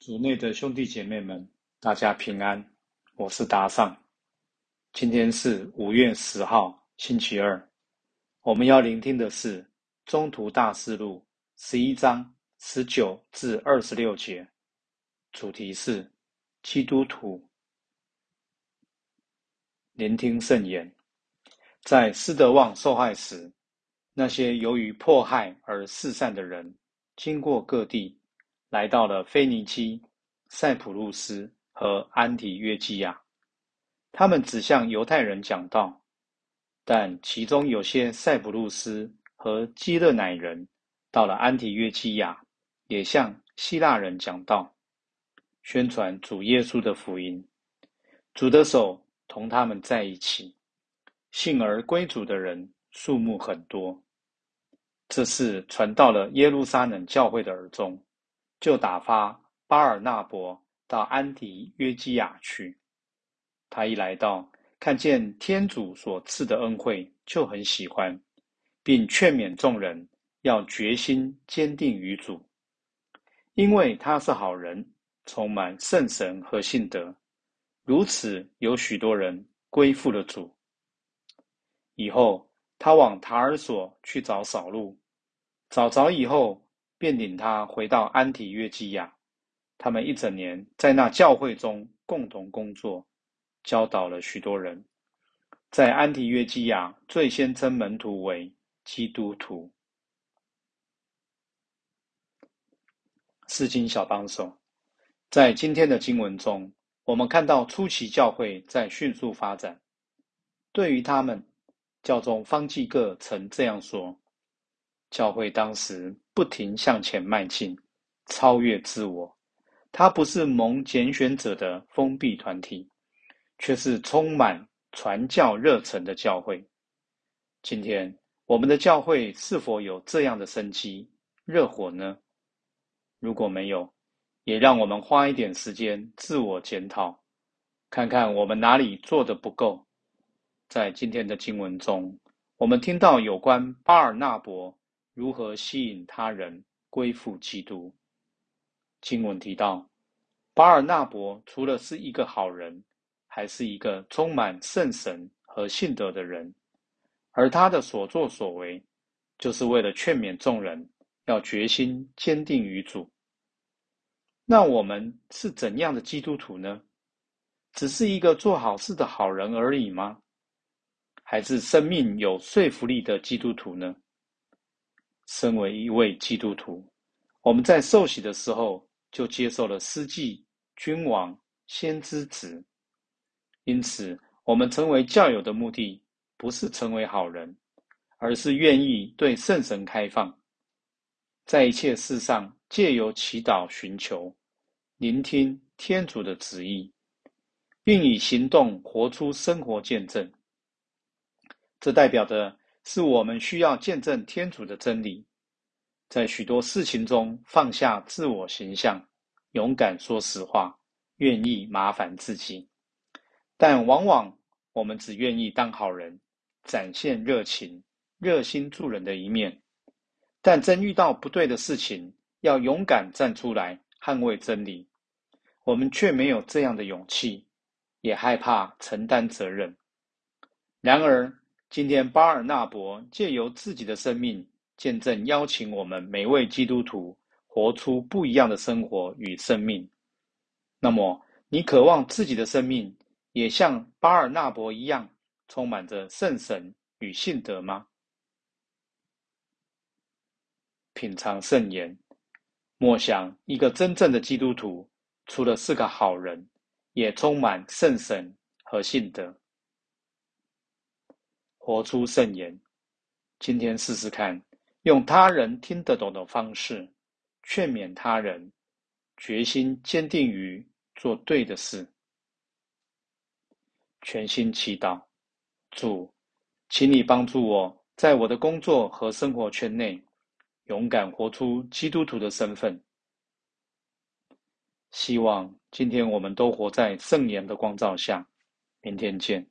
主内的兄弟姐妹们，大家平安，我是达尚。今天是五月十号，星期二。我们要聆听的是《中途大事录》十一章十九至二十六节，主题是基督徒。聆听圣言，在斯德旺受害时，那些由于迫害而四散的人，经过各地。来到了腓尼基、塞浦路斯和安提约基亚，他们只向犹太人讲道，但其中有些塞浦路斯和基勒乃人到了安提约基亚，也向希腊人讲道，宣传主耶稣的福音。主的手同他们在一起，信而归主的人数目很多。这事传到了耶路撒冷教会的耳中。就打发巴尔纳伯到安迪约基亚去。他一来到，看见天主所赐的恩惠，就很喜欢，并劝勉众人要决心坚定于主，因为他是好人，充满圣神和信德。如此，有许多人归附了主。以后，他往塔尔索去找扫路，找着以后。便领他回到安提约基亚，他们一整年在那教会中共同工作，教导了许多人。在安提约基亚，最先称门徒为基督徒。四经小帮手，在今天的经文中，我们看到初期教会在迅速发展。对于他们，教宗方济各曾这样说。教会当时不停向前迈进，超越自我。它不是蒙拣选者的封闭团体，却是充满传教热忱的教会。今天，我们的教会是否有这样的生机、热火呢？如果没有，也让我们花一点时间自我检讨，看看我们哪里做的不够。在今天的经文中，我们听到有关巴尔纳伯。如何吸引他人归附基督？经文提到，巴尔纳伯除了是一个好人，还是一个充满圣神和信德的人，而他的所作所为，就是为了劝勉众人要决心坚定于主。那我们是怎样的基督徒呢？只是一个做好事的好人而已吗？还是生命有说服力的基督徒呢？身为一位基督徒，我们在受洗的时候就接受了司祭、君王、先知职。因此，我们成为教友的目的，不是成为好人，而是愿意对圣神开放，在一切事上借由祈祷寻求、聆听天主的旨意，并以行动活出生活见证。这代表着。是我们需要见证天主的真理，在许多事情中放下自我形象，勇敢说实话，愿意麻烦自己。但往往我们只愿意当好人，展现热情、热心助人的一面。但真遇到不对的事情，要勇敢站出来捍卫真理，我们却没有这样的勇气，也害怕承担责任。然而，今天，巴尔纳伯借由自己的生命见证，邀请我们每位基督徒活出不一样的生活与生命。那么，你渴望自己的生命也像巴尔纳伯一样，充满着圣神与信德吗？品尝圣言，莫想一个真正的基督徒，除了是个好人，也充满圣神和信德。活出圣言，今天试试看，用他人听得懂的方式劝勉他人，决心坚定于做对的事，全心祈祷。主，请你帮助我在我的工作和生活圈内，勇敢活出基督徒的身份。希望今天我们都活在圣言的光照下。明天见。